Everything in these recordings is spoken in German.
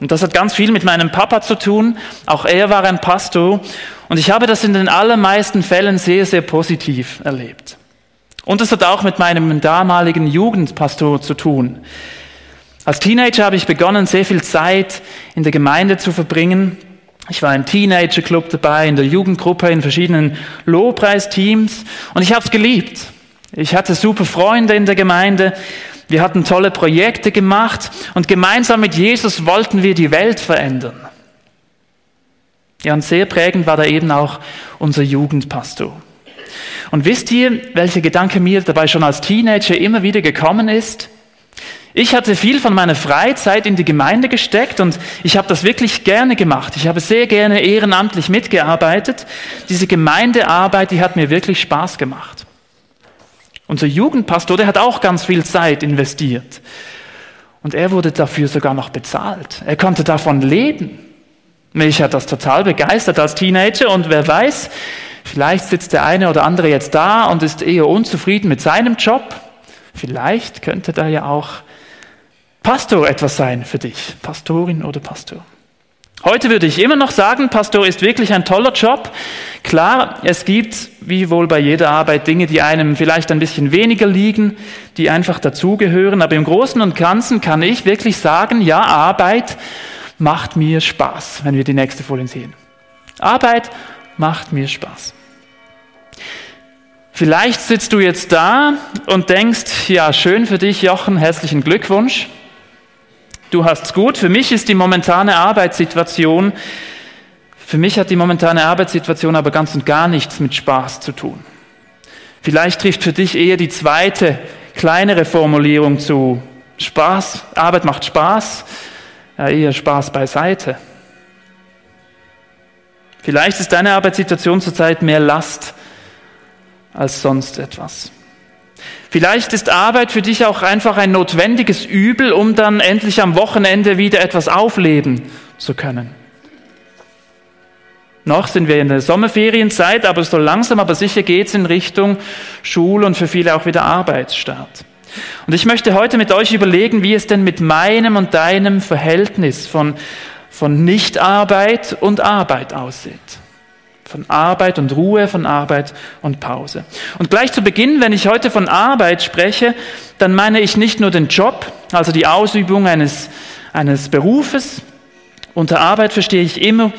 Und das hat ganz viel mit meinem Papa zu tun. Auch er war ein Pastor. Und ich habe das in den allermeisten Fällen sehr, sehr positiv erlebt. Und es hat auch mit meinem damaligen Jugendpastor zu tun. Als Teenager habe ich begonnen, sehr viel Zeit in der Gemeinde zu verbringen. Ich war im Teenager-Club dabei, in der Jugendgruppe, in verschiedenen Lobpreisteams und ich habe es geliebt. Ich hatte super Freunde in der Gemeinde, wir hatten tolle Projekte gemacht und gemeinsam mit Jesus wollten wir die Welt verändern. Ja, und sehr prägend war da eben auch unser Jugendpastor. Und wisst ihr, welcher Gedanke mir dabei schon als Teenager immer wieder gekommen ist? Ich hatte viel von meiner Freizeit in die Gemeinde gesteckt und ich habe das wirklich gerne gemacht. Ich habe sehr gerne ehrenamtlich mitgearbeitet. Diese Gemeindearbeit, die hat mir wirklich Spaß gemacht. Unser Jugendpastor, der hat auch ganz viel Zeit investiert. Und er wurde dafür sogar noch bezahlt. Er konnte davon leben. Mich hat das total begeistert als Teenager und wer weiß, vielleicht sitzt der eine oder andere jetzt da und ist eher unzufrieden mit seinem Job. Vielleicht könnte da ja auch Pastor etwas sein für dich, Pastorin oder Pastor. Heute würde ich immer noch sagen, Pastor ist wirklich ein toller Job. Klar, es gibt, wie wohl bei jeder Arbeit, Dinge, die einem vielleicht ein bisschen weniger liegen, die einfach dazugehören. Aber im Großen und Ganzen kann ich wirklich sagen, ja, Arbeit macht mir Spaß, wenn wir die nächste Folie sehen. Arbeit macht mir Spaß. Vielleicht sitzt du jetzt da und denkst, ja, schön für dich, Jochen, herzlichen Glückwunsch du hast's gut. Für mich ist die momentane Arbeitssituation, für mich hat die momentane Arbeitssituation aber ganz und gar nichts mit Spaß zu tun. Vielleicht trifft für dich eher die zweite, kleinere Formulierung zu. Spaß, Arbeit macht Spaß, ja, eher Spaß beiseite. Vielleicht ist deine Arbeitssituation zurzeit mehr Last als sonst etwas. Vielleicht ist Arbeit für dich auch einfach ein notwendiges Übel, um dann endlich am Wochenende wieder etwas aufleben zu können. Noch sind wir in der Sommerferienzeit, aber so langsam, aber sicher geht es in Richtung Schul und für viele auch wieder Arbeitsstart. Und ich möchte heute mit euch überlegen, wie es denn mit meinem und deinem Verhältnis von, von Nichtarbeit und Arbeit aussieht. Von Arbeit und Ruhe, von Arbeit und Pause. Und gleich zu Beginn, wenn ich heute von Arbeit spreche, dann meine ich nicht nur den Job, also die Ausübung eines, eines Berufes. Unter Arbeit verstehe ich immer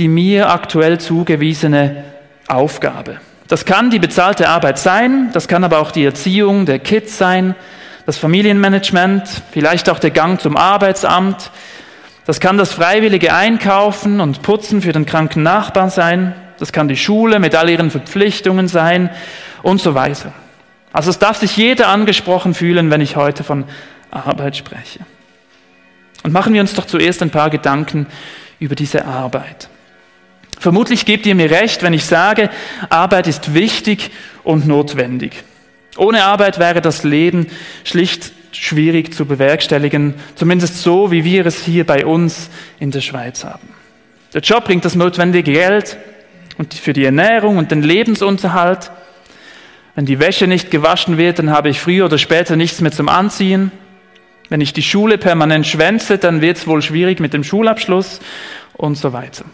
die mir aktuell zugewiesene Aufgabe. Das kann die bezahlte Arbeit sein, das kann aber auch die Erziehung der Kids sein, das Familienmanagement, vielleicht auch der Gang zum Arbeitsamt, das kann das freiwillige Einkaufen und Putzen für den kranken Nachbarn sein. Das kann die Schule mit all ihren Verpflichtungen sein und so weiter. Also es darf sich jeder angesprochen fühlen, wenn ich heute von Arbeit spreche. Und machen wir uns doch zuerst ein paar Gedanken über diese Arbeit. Vermutlich gebt ihr mir recht, wenn ich sage, Arbeit ist wichtig und notwendig. Ohne Arbeit wäre das Leben schlicht schwierig zu bewerkstelligen, zumindest so, wie wir es hier bei uns in der Schweiz haben. Der Job bringt das notwendige Geld und für die Ernährung und den Lebensunterhalt. Wenn die Wäsche nicht gewaschen wird, dann habe ich früher oder später nichts mehr zum Anziehen. Wenn ich die Schule permanent schwänze, dann wird es wohl schwierig mit dem Schulabschluss und so weiter.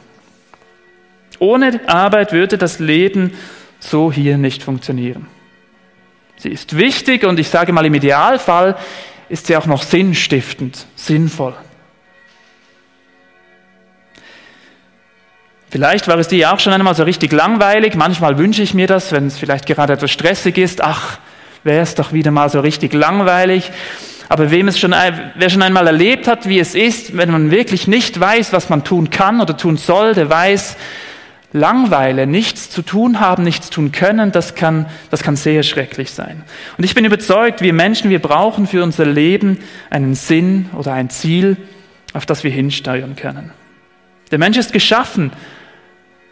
Ohne Arbeit würde das Leben so hier nicht funktionieren. Sie ist wichtig und ich sage mal im Idealfall ist sie auch noch sinnstiftend, sinnvoll. Vielleicht war es dir auch schon einmal so richtig langweilig. Manchmal wünsche ich mir das, wenn es vielleicht gerade etwas stressig ist. Ach, wäre es doch wieder mal so richtig langweilig. Aber wem es schon, wer schon einmal erlebt hat, wie es ist, wenn man wirklich nicht weiß, was man tun kann oder tun soll, der weiß, Langweile, nichts zu tun haben, nichts tun können, das kann, das kann sehr schrecklich sein. Und ich bin überzeugt, wir Menschen, wir brauchen für unser Leben einen Sinn oder ein Ziel, auf das wir hinsteuern können. Der Mensch ist geschaffen,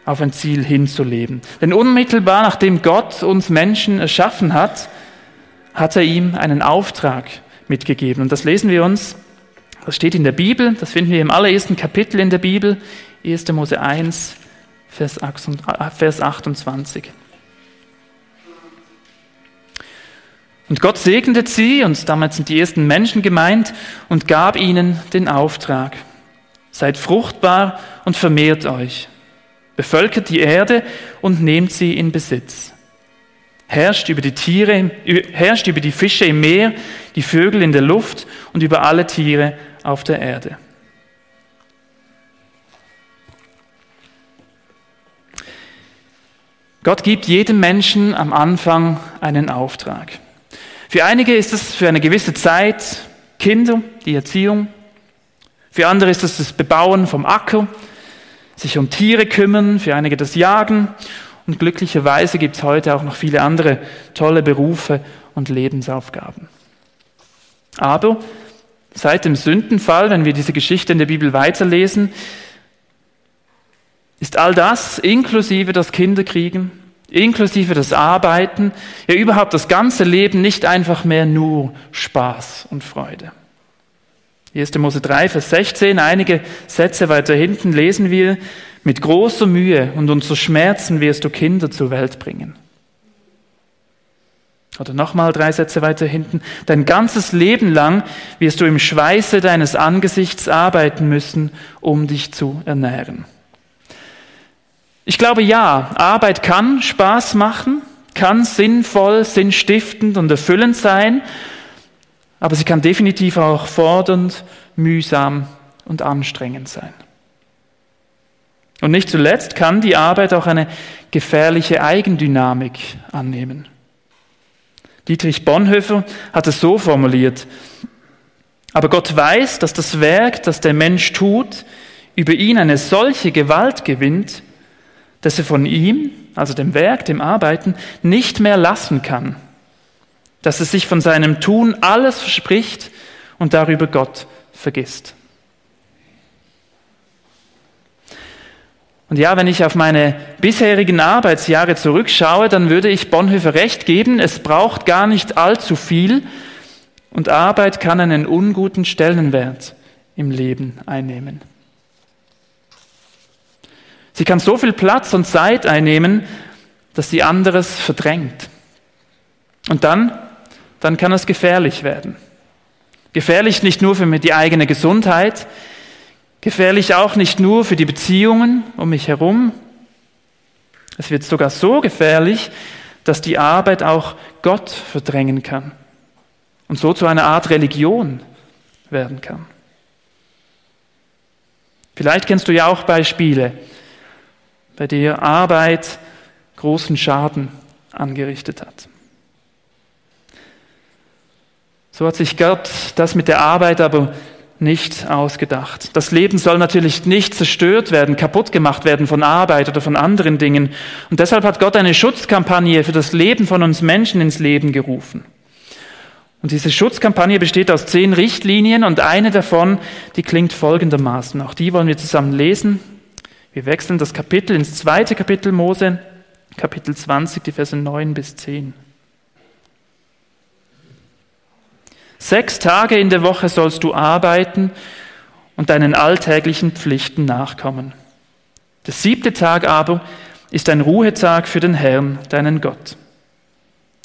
auf ein Ziel hinzuleben. Denn unmittelbar nachdem Gott uns Menschen erschaffen hat, hat er ihm einen Auftrag mitgegeben. Und das lesen wir uns, das steht in der Bibel, das finden wir im allerersten Kapitel in der Bibel, 1. Mose 1, Vers 28. Und Gott segnete sie, und damit sind die ersten Menschen gemeint, und gab ihnen den Auftrag. Seid fruchtbar und vermehrt euch. Bevölkert die Erde und nehmt sie in Besitz. Herrscht über die Tiere, herrscht über die Fische im Meer, die Vögel in der Luft und über alle Tiere auf der Erde. Gott gibt jedem Menschen am Anfang einen Auftrag. Für einige ist es für eine gewisse Zeit Kinder, die Erziehung. Für andere ist es das Bebauen vom Acker, sich um Tiere kümmern, für einige das Jagen. Und glücklicherweise gibt es heute auch noch viele andere tolle Berufe und Lebensaufgaben. Aber seit dem Sündenfall, wenn wir diese Geschichte in der Bibel weiterlesen, ist all das, inklusive das Kinderkriegen, inklusive das Arbeiten, ja überhaupt das ganze Leben nicht einfach mehr nur Spaß und Freude. 1. Mose 3, Vers 16, einige Sätze weiter hinten lesen wir, mit großer Mühe und unter Schmerzen wirst du Kinder zur Welt bringen. Oder nochmal drei Sätze weiter hinten. Dein ganzes Leben lang wirst du im Schweiße deines Angesichts arbeiten müssen, um dich zu ernähren. Ich glaube ja, Arbeit kann Spaß machen, kann sinnvoll, sinnstiftend und erfüllend sein, aber sie kann definitiv auch fordernd, mühsam und anstrengend sein. Und nicht zuletzt kann die Arbeit auch eine gefährliche Eigendynamik annehmen. Dietrich Bonhoeffer hat es so formuliert, aber Gott weiß, dass das Werk, das der Mensch tut, über ihn eine solche Gewalt gewinnt, dass er von ihm, also dem Werk, dem Arbeiten, nicht mehr lassen kann, dass er sich von seinem Tun alles verspricht und darüber Gott vergisst. Und ja, wenn ich auf meine bisherigen Arbeitsjahre zurückschaue, dann würde ich Bonhoeffer recht geben, es braucht gar nicht allzu viel und Arbeit kann einen unguten Stellenwert im Leben einnehmen. Sie kann so viel Platz und Zeit einnehmen, dass sie anderes verdrängt. Und dann, dann kann es gefährlich werden. Gefährlich nicht nur für die eigene Gesundheit, gefährlich auch nicht nur für die Beziehungen um mich herum. Es wird sogar so gefährlich, dass die Arbeit auch Gott verdrängen kann und so zu einer Art Religion werden kann. Vielleicht kennst du ja auch Beispiele, bei der Arbeit großen Schaden angerichtet hat. So hat sich Gott das mit der Arbeit aber nicht ausgedacht. Das Leben soll natürlich nicht zerstört werden, kaputt gemacht werden von Arbeit oder von anderen Dingen. Und deshalb hat Gott eine Schutzkampagne für das Leben von uns Menschen ins Leben gerufen. Und diese Schutzkampagne besteht aus zehn Richtlinien und eine davon, die klingt folgendermaßen. Auch die wollen wir zusammen lesen. Wir wechseln das Kapitel ins zweite Kapitel Mose, Kapitel 20, die Verse 9 bis 10. Sechs Tage in der Woche sollst du arbeiten und deinen alltäglichen Pflichten nachkommen. Der siebte Tag aber ist ein Ruhetag für den Herrn, deinen Gott.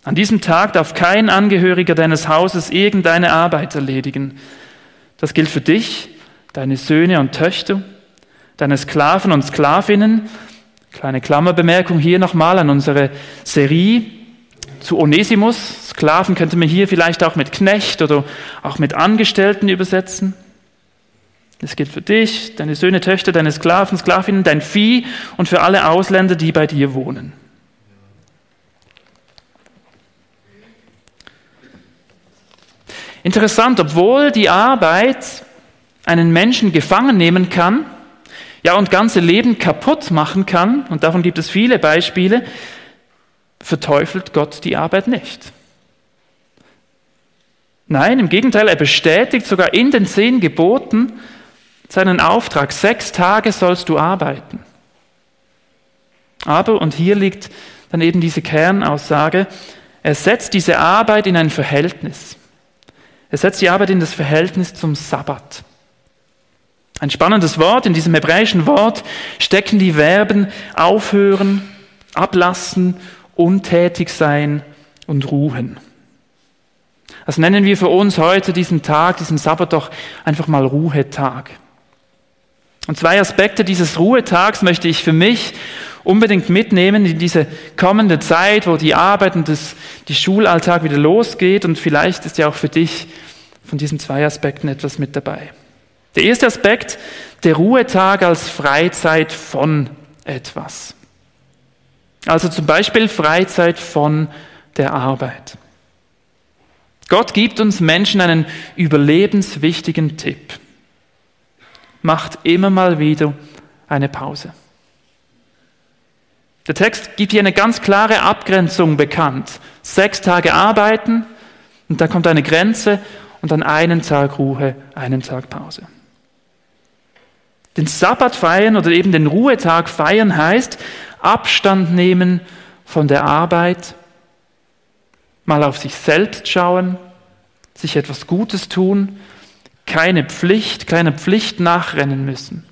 An diesem Tag darf kein Angehöriger deines Hauses irgendeine Arbeit erledigen. Das gilt für dich, deine Söhne und Töchter, deine Sklaven und Sklavinnen. Kleine Klammerbemerkung hier nochmal an unsere Serie zu Onesimus. Sklaven könnte man hier vielleicht auch mit Knecht oder auch mit Angestellten übersetzen. Das gilt für dich, deine Söhne, Töchter, deine Sklaven, Sklavinnen, dein Vieh und für alle Ausländer, die bei dir wohnen. Interessant, obwohl die Arbeit einen Menschen gefangen nehmen kann, ja und ganze Leben kaputt machen kann, und davon gibt es viele Beispiele, verteufelt Gott die Arbeit nicht. Nein, im Gegenteil, er bestätigt sogar in den zehn Geboten seinen Auftrag. Sechs Tage sollst du arbeiten. Aber, und hier liegt dann eben diese Kernaussage, er setzt diese Arbeit in ein Verhältnis. Er setzt die Arbeit in das Verhältnis zum Sabbat. Ein spannendes Wort. In diesem hebräischen Wort stecken die Verben aufhören, ablassen, untätig sein und ruhen. Das nennen wir für uns heute diesen Tag, diesen Sabbat doch einfach mal Ruhetag. Und zwei Aspekte dieses Ruhetags möchte ich für mich unbedingt mitnehmen in diese kommende Zeit, wo die Arbeit und das, die Schulalltag wieder losgeht. Und vielleicht ist ja auch für dich von diesen zwei Aspekten etwas mit dabei. Der erste Aspekt, der Ruhetag als Freizeit von etwas. Also zum Beispiel Freizeit von der Arbeit. Gott gibt uns Menschen einen überlebenswichtigen Tipp. Macht immer mal wieder eine Pause. Der Text gibt hier eine ganz klare Abgrenzung bekannt. Sechs Tage arbeiten und dann kommt eine Grenze und dann einen Tag Ruhe, einen Tag Pause. Den Sabbat feiern oder eben den Ruhetag feiern heißt Abstand nehmen von der Arbeit, mal auf sich selbst schauen, sich etwas Gutes tun, keine Pflicht, keiner Pflicht nachrennen müssen.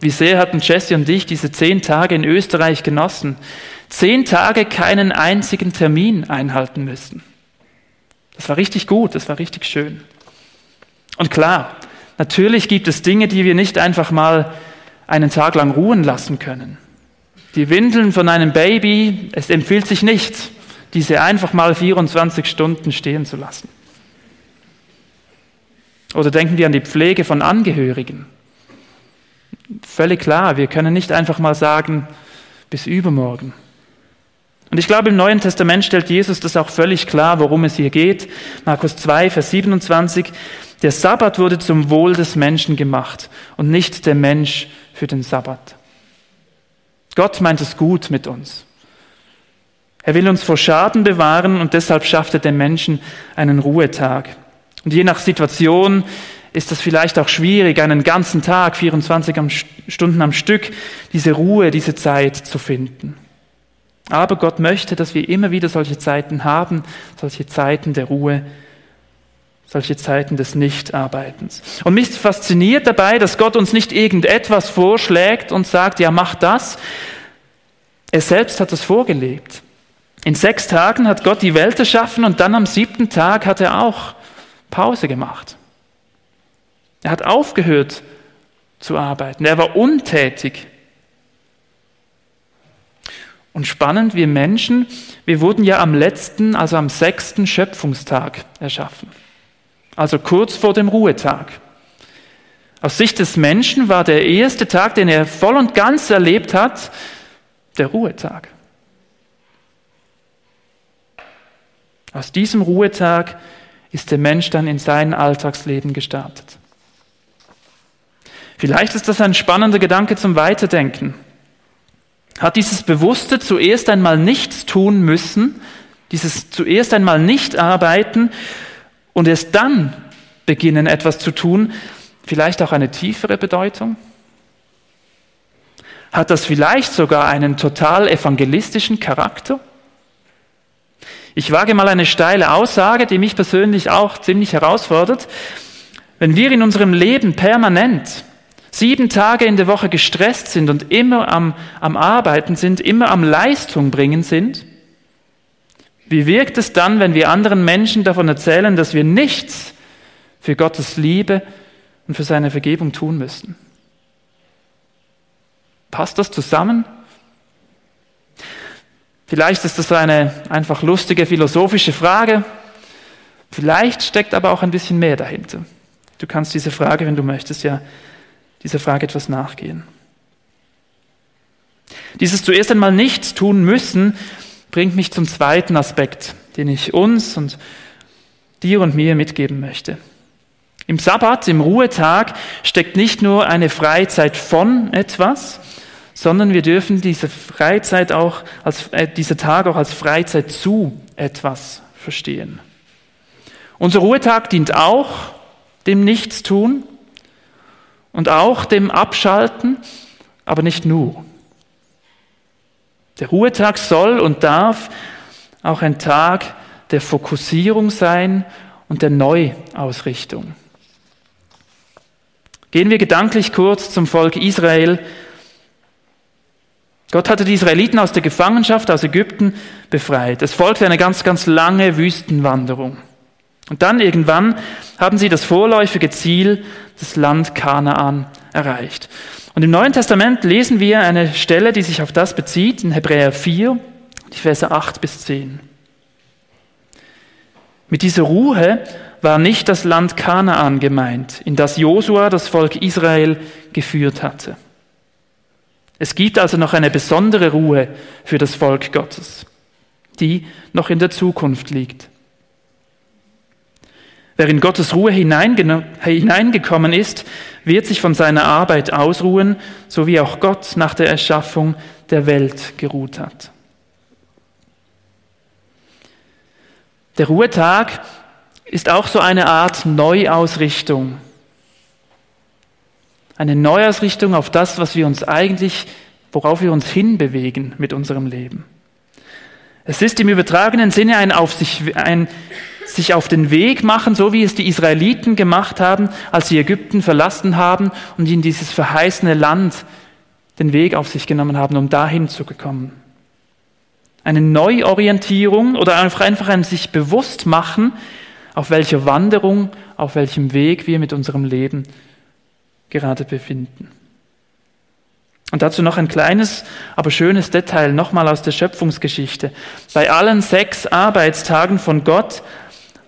Wie sehr hatten Jesse und ich diese zehn Tage in Österreich genossen? Zehn Tage keinen einzigen Termin einhalten müssen. Das war richtig gut, das war richtig schön. Und klar, natürlich gibt es Dinge, die wir nicht einfach mal einen Tag lang ruhen lassen können. Die Windeln von einem Baby, es empfiehlt sich nicht, diese einfach mal 24 Stunden stehen zu lassen. Oder denken wir an die Pflege von Angehörigen. Völlig klar, wir können nicht einfach mal sagen, bis übermorgen. Und ich glaube, im Neuen Testament stellt Jesus das auch völlig klar, worum es hier geht. Markus 2, Vers 27. Der Sabbat wurde zum Wohl des Menschen gemacht und nicht der Mensch für den Sabbat. Gott meint es gut mit uns. Er will uns vor Schaden bewahren und deshalb schafft er den Menschen einen Ruhetag. Und je nach Situation ist das vielleicht auch schwierig, einen ganzen Tag, 24 Stunden am Stück, diese Ruhe, diese Zeit zu finden. Aber Gott möchte, dass wir immer wieder solche Zeiten haben, solche Zeiten der Ruhe, solche Zeiten des Nichtarbeitens. Und mich fasziniert dabei, dass Gott uns nicht irgendetwas vorschlägt und sagt, ja, mach das. Er selbst hat es vorgelebt. In sechs Tagen hat Gott die Welt erschaffen und dann am siebten Tag hat er auch Pause gemacht. Er hat aufgehört zu arbeiten. Er war untätig. Und spannend, wir Menschen, wir wurden ja am letzten, also am sechsten Schöpfungstag erschaffen. Also kurz vor dem Ruhetag. Aus Sicht des Menschen war der erste Tag, den er voll und ganz erlebt hat, der Ruhetag. Aus diesem Ruhetag ist der Mensch dann in sein Alltagsleben gestartet. Vielleicht ist das ein spannender Gedanke zum Weiterdenken. Hat dieses Bewusste zuerst einmal nichts tun müssen, dieses zuerst einmal nicht arbeiten und erst dann beginnen etwas zu tun, vielleicht auch eine tiefere Bedeutung? Hat das vielleicht sogar einen total evangelistischen Charakter? Ich wage mal eine steile Aussage, die mich persönlich auch ziemlich herausfordert. Wenn wir in unserem Leben permanent sieben Tage in der Woche gestresst sind und immer am, am Arbeiten sind, immer am Leistung bringen sind, wie wirkt es dann, wenn wir anderen Menschen davon erzählen, dass wir nichts für Gottes Liebe und für seine Vergebung tun müssen? Passt das zusammen? Vielleicht ist das eine einfach lustige philosophische Frage. Vielleicht steckt aber auch ein bisschen mehr dahinter. Du kannst diese Frage, wenn du möchtest, ja dieser Frage etwas nachgehen. Dieses zuerst einmal nichts tun müssen bringt mich zum zweiten Aspekt, den ich uns und dir und mir mitgeben möchte. Im Sabbat, im Ruhetag, steckt nicht nur eine Freizeit von etwas, sondern wir dürfen diese Freizeit auch als, äh, dieser Tag auch als Freizeit zu etwas verstehen. Unser Ruhetag dient auch dem Nichtstun, und auch dem Abschalten, aber nicht nur. Der Ruhetag soll und darf auch ein Tag der Fokussierung sein und der Neuausrichtung. Gehen wir gedanklich kurz zum Volk Israel. Gott hatte die Israeliten aus der Gefangenschaft aus Ägypten befreit. Es folgte eine ganz, ganz lange Wüstenwanderung. Und dann irgendwann haben sie das vorläufige Ziel, das Land Kanaan, erreicht. Und im Neuen Testament lesen wir eine Stelle, die sich auf das bezieht, in Hebräer 4, die Verse 8 bis 10. Mit dieser Ruhe war nicht das Land Kanaan gemeint, in das Josua das Volk Israel geführt hatte. Es gibt also noch eine besondere Ruhe für das Volk Gottes, die noch in der Zukunft liegt. Wer in Gottes Ruhe hineingekommen ist, wird sich von seiner Arbeit ausruhen, so wie auch Gott nach der Erschaffung der Welt geruht hat. Der Ruhetag ist auch so eine Art Neuausrichtung. Eine Neuausrichtung auf das, was wir uns eigentlich, worauf wir uns hinbewegen mit unserem Leben. Es ist im übertragenen Sinne ein auf sich, ein sich auf den Weg machen, so wie es die Israeliten gemacht haben, als sie Ägypten verlassen haben und in dieses verheißene Land den Weg auf sich genommen haben, um dahin zu kommen. Eine Neuorientierung oder einfach ein sich bewusst machen, auf welcher Wanderung, auf welchem Weg wir mit unserem Leben gerade befinden. Und dazu noch ein kleines, aber schönes Detail nochmal aus der Schöpfungsgeschichte. Bei allen sechs Arbeitstagen von Gott,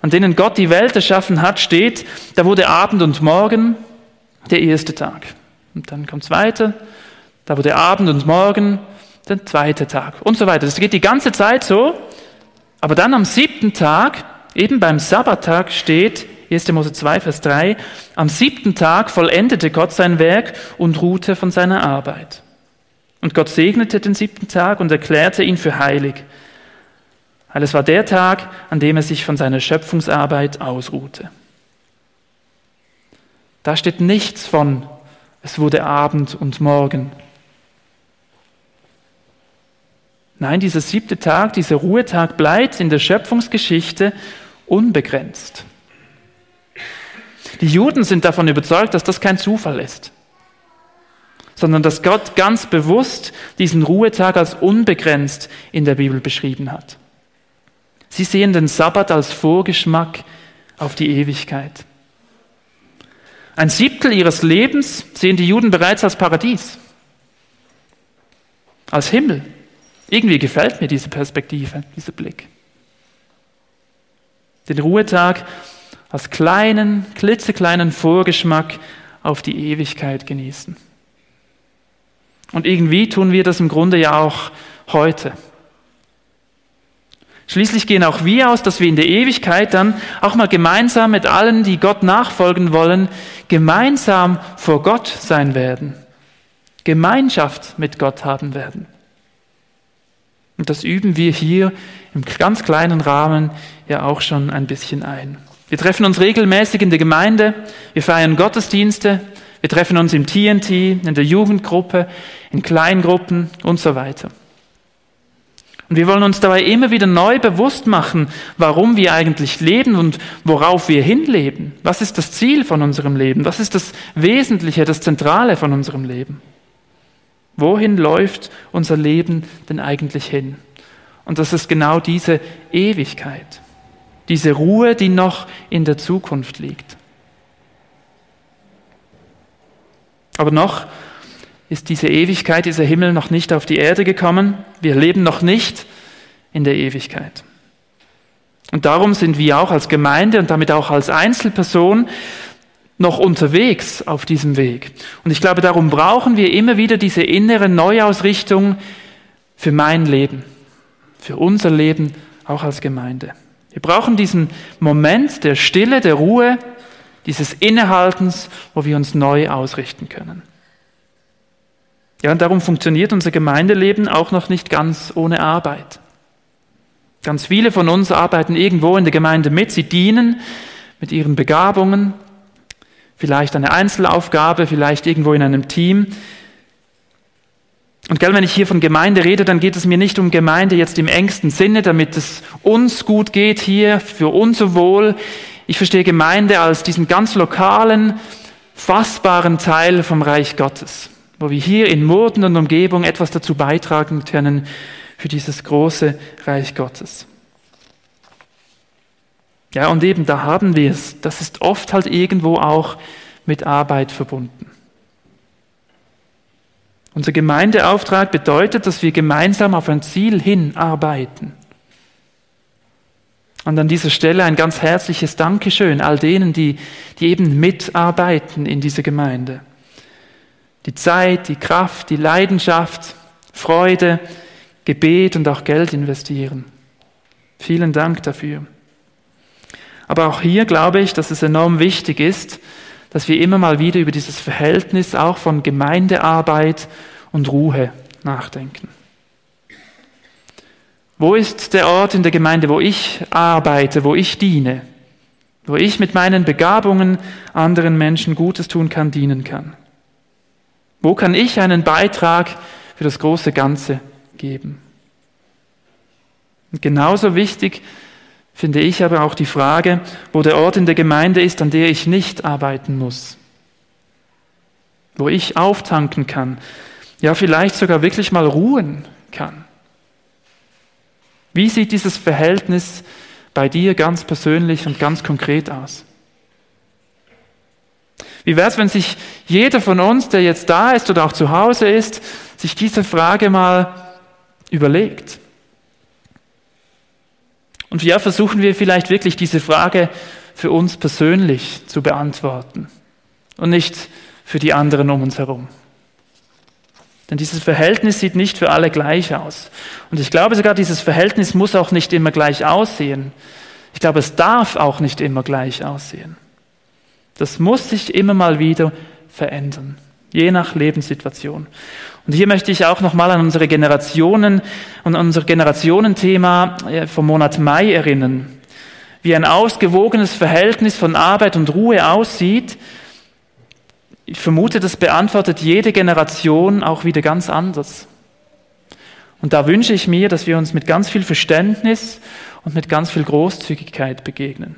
an denen Gott die Welt erschaffen hat, steht, da wurde Abend und Morgen der erste Tag. Und dann kommt weiter, da wurde Abend und Morgen der zweite Tag und so weiter. Das geht die ganze Zeit so, aber dann am siebten Tag, eben beim Sabbattag steht, 1. Mose 2, Vers 3, am siebten Tag vollendete Gott sein Werk und ruhte von seiner Arbeit. Und Gott segnete den siebten Tag und erklärte ihn für heilig, weil es war der Tag, an dem er sich von seiner Schöpfungsarbeit ausruhte. Da steht nichts von, es wurde Abend und Morgen. Nein, dieser siebte Tag, dieser Ruhetag bleibt in der Schöpfungsgeschichte unbegrenzt. Die Juden sind davon überzeugt, dass das kein Zufall ist, sondern dass Gott ganz bewusst diesen Ruhetag als unbegrenzt in der Bibel beschrieben hat. Sie sehen den Sabbat als Vorgeschmack auf die Ewigkeit. Ein Siebtel ihres Lebens sehen die Juden bereits als Paradies, als Himmel. Irgendwie gefällt mir diese Perspektive, dieser Blick. Den Ruhetag als kleinen, klitzekleinen Vorgeschmack auf die Ewigkeit genießen. Und irgendwie tun wir das im Grunde ja auch heute. Schließlich gehen auch wir aus, dass wir in der Ewigkeit dann auch mal gemeinsam mit allen, die Gott nachfolgen wollen, gemeinsam vor Gott sein werden, Gemeinschaft mit Gott haben werden. Und das üben wir hier im ganz kleinen Rahmen ja auch schon ein bisschen ein. Wir treffen uns regelmäßig in der Gemeinde, wir feiern Gottesdienste, wir treffen uns im TNT, in der Jugendgruppe, in Kleingruppen und so weiter. Und wir wollen uns dabei immer wieder neu bewusst machen, warum wir eigentlich leben und worauf wir hinleben. Was ist das Ziel von unserem Leben? Was ist das Wesentliche, das Zentrale von unserem Leben? Wohin läuft unser Leben denn eigentlich hin? Und das ist genau diese Ewigkeit, diese Ruhe, die noch in der Zukunft liegt. Aber noch ist diese Ewigkeit, dieser Himmel noch nicht auf die Erde gekommen. Wir leben noch nicht in der Ewigkeit. Und darum sind wir auch als Gemeinde und damit auch als Einzelperson noch unterwegs auf diesem Weg. Und ich glaube, darum brauchen wir immer wieder diese innere Neuausrichtung für mein Leben, für unser Leben auch als Gemeinde. Wir brauchen diesen Moment der Stille, der Ruhe, dieses Innehaltens, wo wir uns neu ausrichten können. Ja, und darum funktioniert unser Gemeindeleben auch noch nicht ganz ohne Arbeit. Ganz viele von uns arbeiten irgendwo in der Gemeinde mit, sie dienen mit ihren Begabungen, vielleicht eine Einzelaufgabe, vielleicht irgendwo in einem Team. Und gell, wenn ich hier von Gemeinde rede, dann geht es mir nicht um Gemeinde jetzt im engsten Sinne, damit es uns gut geht hier, für unser Wohl. Ich verstehe Gemeinde als diesen ganz lokalen, fassbaren Teil vom Reich Gottes, wo wir hier in Murten und Umgebung etwas dazu beitragen können für dieses große Reich Gottes. Ja, und eben da haben wir es. Das ist oft halt irgendwo auch mit Arbeit verbunden. Unser Gemeindeauftrag bedeutet, dass wir gemeinsam auf ein Ziel hinarbeiten. Und an dieser Stelle ein ganz herzliches Dankeschön all denen, die, die eben mitarbeiten in dieser Gemeinde. Die Zeit, die Kraft, die Leidenschaft, Freude, Gebet und auch Geld investieren. Vielen Dank dafür. Aber auch hier glaube ich, dass es enorm wichtig ist, dass wir immer mal wieder über dieses Verhältnis auch von Gemeindearbeit und Ruhe nachdenken. Wo ist der Ort in der Gemeinde, wo ich arbeite, wo ich diene, wo ich mit meinen Begabungen anderen Menschen Gutes tun kann, dienen kann? Wo kann ich einen Beitrag für das große Ganze geben? Und genauso wichtig finde ich aber auch die Frage, wo der Ort in der Gemeinde ist, an der ich nicht arbeiten muss, wo ich auftanken kann, ja vielleicht sogar wirklich mal ruhen kann. Wie sieht dieses Verhältnis bei dir ganz persönlich und ganz konkret aus? Wie wäre es, wenn sich jeder von uns, der jetzt da ist oder auch zu Hause ist, sich diese Frage mal überlegt? Und ja, versuchen wir vielleicht wirklich diese Frage für uns persönlich zu beantworten und nicht für die anderen um uns herum. Denn dieses Verhältnis sieht nicht für alle gleich aus. Und ich glaube sogar, dieses Verhältnis muss auch nicht immer gleich aussehen. Ich glaube, es darf auch nicht immer gleich aussehen. Das muss sich immer mal wieder verändern, je nach Lebenssituation. Und hier möchte ich auch nochmal an unsere Generationen und unser Generationenthema äh, vom Monat Mai erinnern. Wie ein ausgewogenes Verhältnis von Arbeit und Ruhe aussieht, ich vermute, das beantwortet jede Generation auch wieder ganz anders. Und da wünsche ich mir, dass wir uns mit ganz viel Verständnis und mit ganz viel Großzügigkeit begegnen.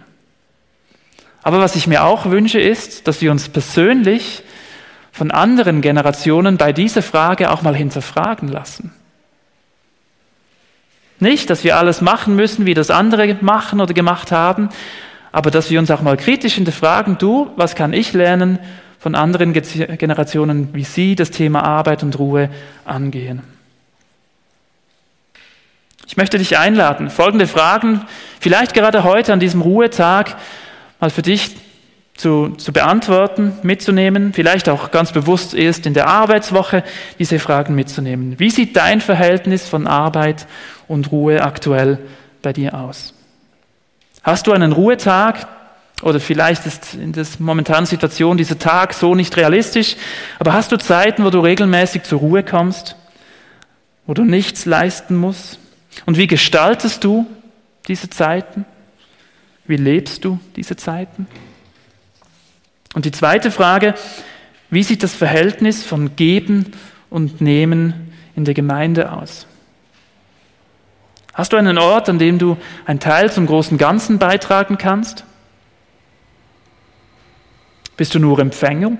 Aber was ich mir auch wünsche, ist, dass wir uns persönlich von anderen Generationen bei dieser Frage auch mal hinterfragen lassen. Nicht, dass wir alles machen müssen, wie das andere machen oder gemacht haben, aber dass wir uns auch mal kritisch hinterfragen, du, was kann ich lernen von anderen Generationen, wie sie das Thema Arbeit und Ruhe angehen. Ich möchte dich einladen, folgende Fragen, vielleicht gerade heute an diesem Ruhetag, mal für dich zu, zu beantworten, mitzunehmen, vielleicht auch ganz bewusst erst in der Arbeitswoche diese Fragen mitzunehmen. Wie sieht dein Verhältnis von Arbeit und Ruhe aktuell bei dir aus? Hast du einen Ruhetag, oder vielleicht ist in der momentanen Situation dieser Tag so nicht realistisch. Aber hast du Zeiten, wo du regelmäßig zur Ruhe kommst, wo du nichts leisten musst? Und wie gestaltest du diese Zeiten? Wie lebst du diese Zeiten? Und die zweite Frage, wie sieht das Verhältnis von Geben und Nehmen in der Gemeinde aus? Hast du einen Ort, an dem du einen Teil zum großen Ganzen beitragen kannst? Bist du nur Empfänger?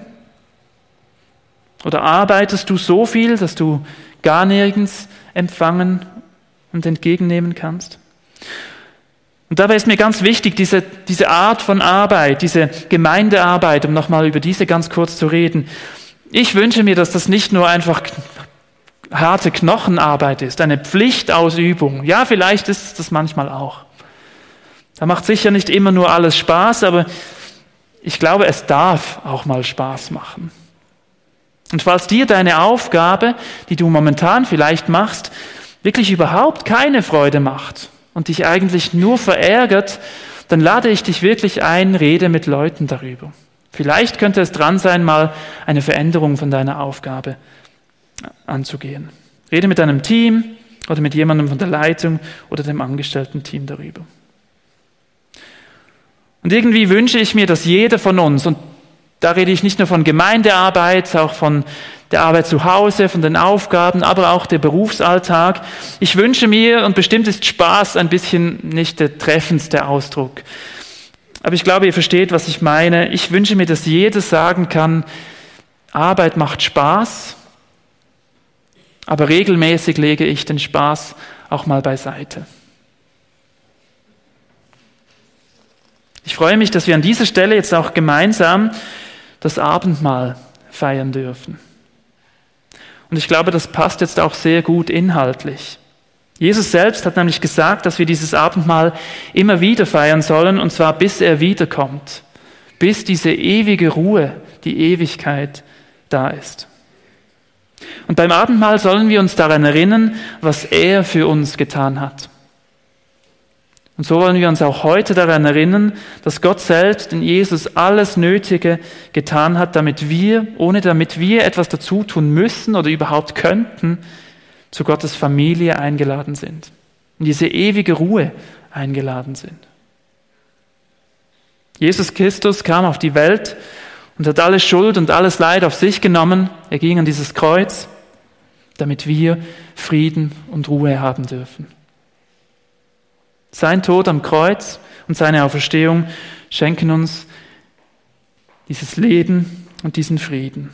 Oder arbeitest du so viel, dass du gar nirgends empfangen und entgegennehmen kannst? Und dabei ist mir ganz wichtig, diese, diese Art von Arbeit, diese Gemeindearbeit, um nochmal über diese ganz kurz zu reden. Ich wünsche mir, dass das nicht nur einfach harte Knochenarbeit ist, eine Pflichtausübung. Ja, vielleicht ist das manchmal auch. Da macht sicher nicht immer nur alles Spaß, aber ich glaube, es darf auch mal Spaß machen. Und falls dir deine Aufgabe, die du momentan vielleicht machst, wirklich überhaupt keine Freude macht und dich eigentlich nur verärgert, dann lade ich dich wirklich ein, rede mit Leuten darüber. Vielleicht könnte es dran sein, mal eine Veränderung von deiner Aufgabe anzugehen. Rede mit deinem Team oder mit jemandem von der Leitung oder dem Angestellten-Team darüber. Und irgendwie wünsche ich mir, dass jeder von uns, und da rede ich nicht nur von Gemeindearbeit, auch von der Arbeit zu Hause, von den Aufgaben, aber auch der Berufsalltag. Ich wünsche mir, und bestimmt ist Spaß ein bisschen nicht der treffendste Ausdruck, aber ich glaube, ihr versteht, was ich meine. Ich wünsche mir, dass jeder sagen kann, Arbeit macht Spaß, aber regelmäßig lege ich den Spaß auch mal beiseite. Ich freue mich, dass wir an dieser Stelle jetzt auch gemeinsam das Abendmahl feiern dürfen. Und ich glaube, das passt jetzt auch sehr gut inhaltlich. Jesus selbst hat nämlich gesagt, dass wir dieses Abendmahl immer wieder feiern sollen, und zwar bis er wiederkommt, bis diese ewige Ruhe, die Ewigkeit da ist. Und beim Abendmahl sollen wir uns daran erinnern, was er für uns getan hat. Und so wollen wir uns auch heute daran erinnern, dass Gott selbst in Jesus alles Nötige getan hat, damit wir, ohne damit wir etwas dazu tun müssen oder überhaupt könnten, zu Gottes Familie eingeladen sind. In diese ewige Ruhe eingeladen sind. Jesus Christus kam auf die Welt und hat alle Schuld und alles Leid auf sich genommen. Er ging an dieses Kreuz, damit wir Frieden und Ruhe haben dürfen. Sein Tod am Kreuz und seine Auferstehung schenken uns dieses Leben und diesen Frieden.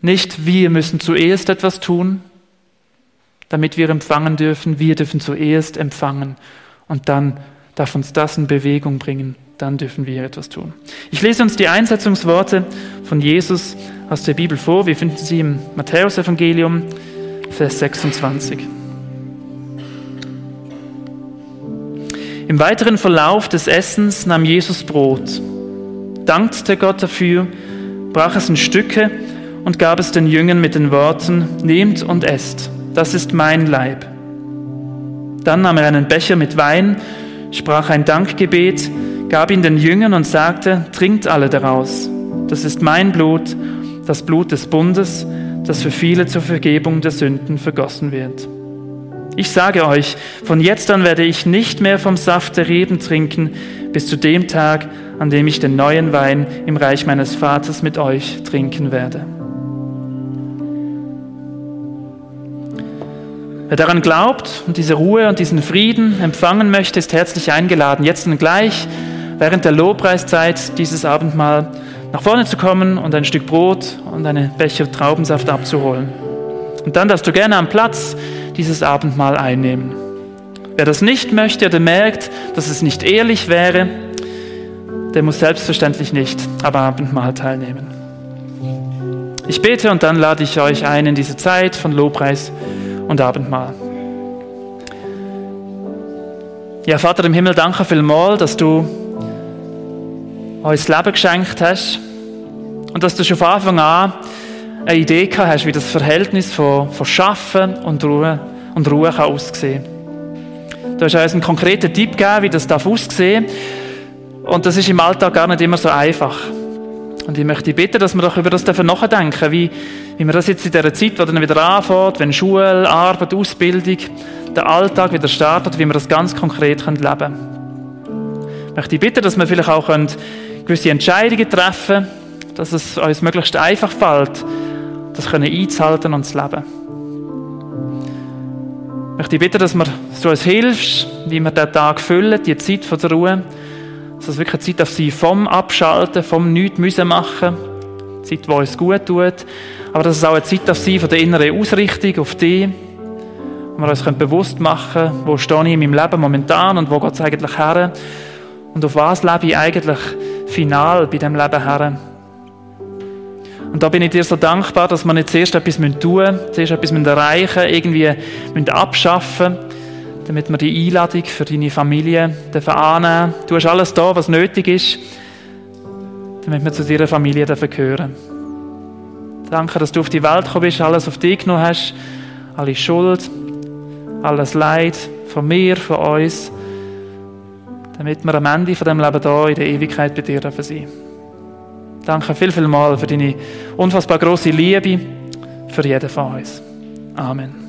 Nicht wir müssen zuerst etwas tun, damit wir empfangen dürfen. Wir dürfen zuerst empfangen und dann darf uns das in Bewegung bringen. Dann dürfen wir etwas tun. Ich lese uns die Einsetzungsworte von Jesus aus der Bibel vor. Wir finden sie im Matthäusevangelium, Vers 26. Im weiteren Verlauf des Essens nahm Jesus Brot, dankte Gott dafür, brach es in Stücke und gab es den Jüngern mit den Worten, Nehmt und esst, das ist mein Leib. Dann nahm er einen Becher mit Wein, sprach ein Dankgebet, gab ihn den Jüngern und sagte, Trinkt alle daraus, das ist mein Blut, das Blut des Bundes, das für viele zur Vergebung der Sünden vergossen wird. Ich sage euch, von jetzt an werde ich nicht mehr vom Saft der Reben trinken, bis zu dem Tag, an dem ich den neuen Wein im Reich meines Vaters mit euch trinken werde. Wer daran glaubt und diese Ruhe und diesen Frieden empfangen möchte, ist herzlich eingeladen, jetzt und gleich während der Lobpreiszeit dieses Abendmahl nach vorne zu kommen und ein Stück Brot und eine Becher Traubensaft abzuholen. Und dann darfst du gerne am Platz dieses Abendmahl einnehmen. Wer das nicht möchte oder merkt, dass es nicht ehrlich wäre, der muss selbstverständlich nicht am Abendmahl teilnehmen. Ich bete und dann lade ich euch ein in diese Zeit von Lobpreis und Abendmahl. Ja, Vater im Himmel, danke vielmals, dass du uns Leben geschenkt hast und dass du schon von Anfang an eine Idee gehabt hast, wie das Verhältnis von, von Schaffen und Ruhe, und Ruhe kann aussehen Du hast uns einen konkreten Tipp gegeben, wie das darf aussehen Und das ist im Alltag gar nicht immer so einfach. Und ich möchte bitten, dass wir doch über das nachdenken wie, wie wir das jetzt in dieser Zeit, wo dann wieder anfängt, wenn Schule, Arbeit, Ausbildung, der Alltag wieder startet, wie wir das ganz konkret leben können. Ich möchte bitten, dass wir vielleicht auch gewisse Entscheidungen treffen können, dass es uns möglichst einfach fällt, das können einzuhalten und zu leben. Ich möchte bitte, dass so uns hilfst, wie wir diesen Tag füllen, die Zeit von der Ruhe, dass es wirklich eine Zeit auf sie vom Abschalten, vom Nichts müssen machen, eine Zeit, die uns gut tut, aber dass es auch eine Zeit auf sie von der inneren Ausrichtung auf dich, wo wir uns bewusst machen können, wo stehe ich in meinem Leben momentan und wo geht es eigentlich her? Und auf was lebe ich eigentlich final bei diesem Leben her. Und da bin ich dir so dankbar, dass wir nicht zuerst etwas tun müssen, zuerst etwas erreichen müssen, irgendwie müssen abschaffen damit wir die Einladung für deine Familie annehmen Du hast alles da, was nötig ist, damit wir zu deiner Familie gehören. Danke, dass du auf die Welt gekommen bist, alles auf dich genommen hast, alle Schuld, alles Leid von mir, von uns, damit wir am Ende von dem Leben da in der Ewigkeit bei dir sein. dürfen. Danke viel, viel mal für deine unfassbar große Liebe für jeden von uns. Amen.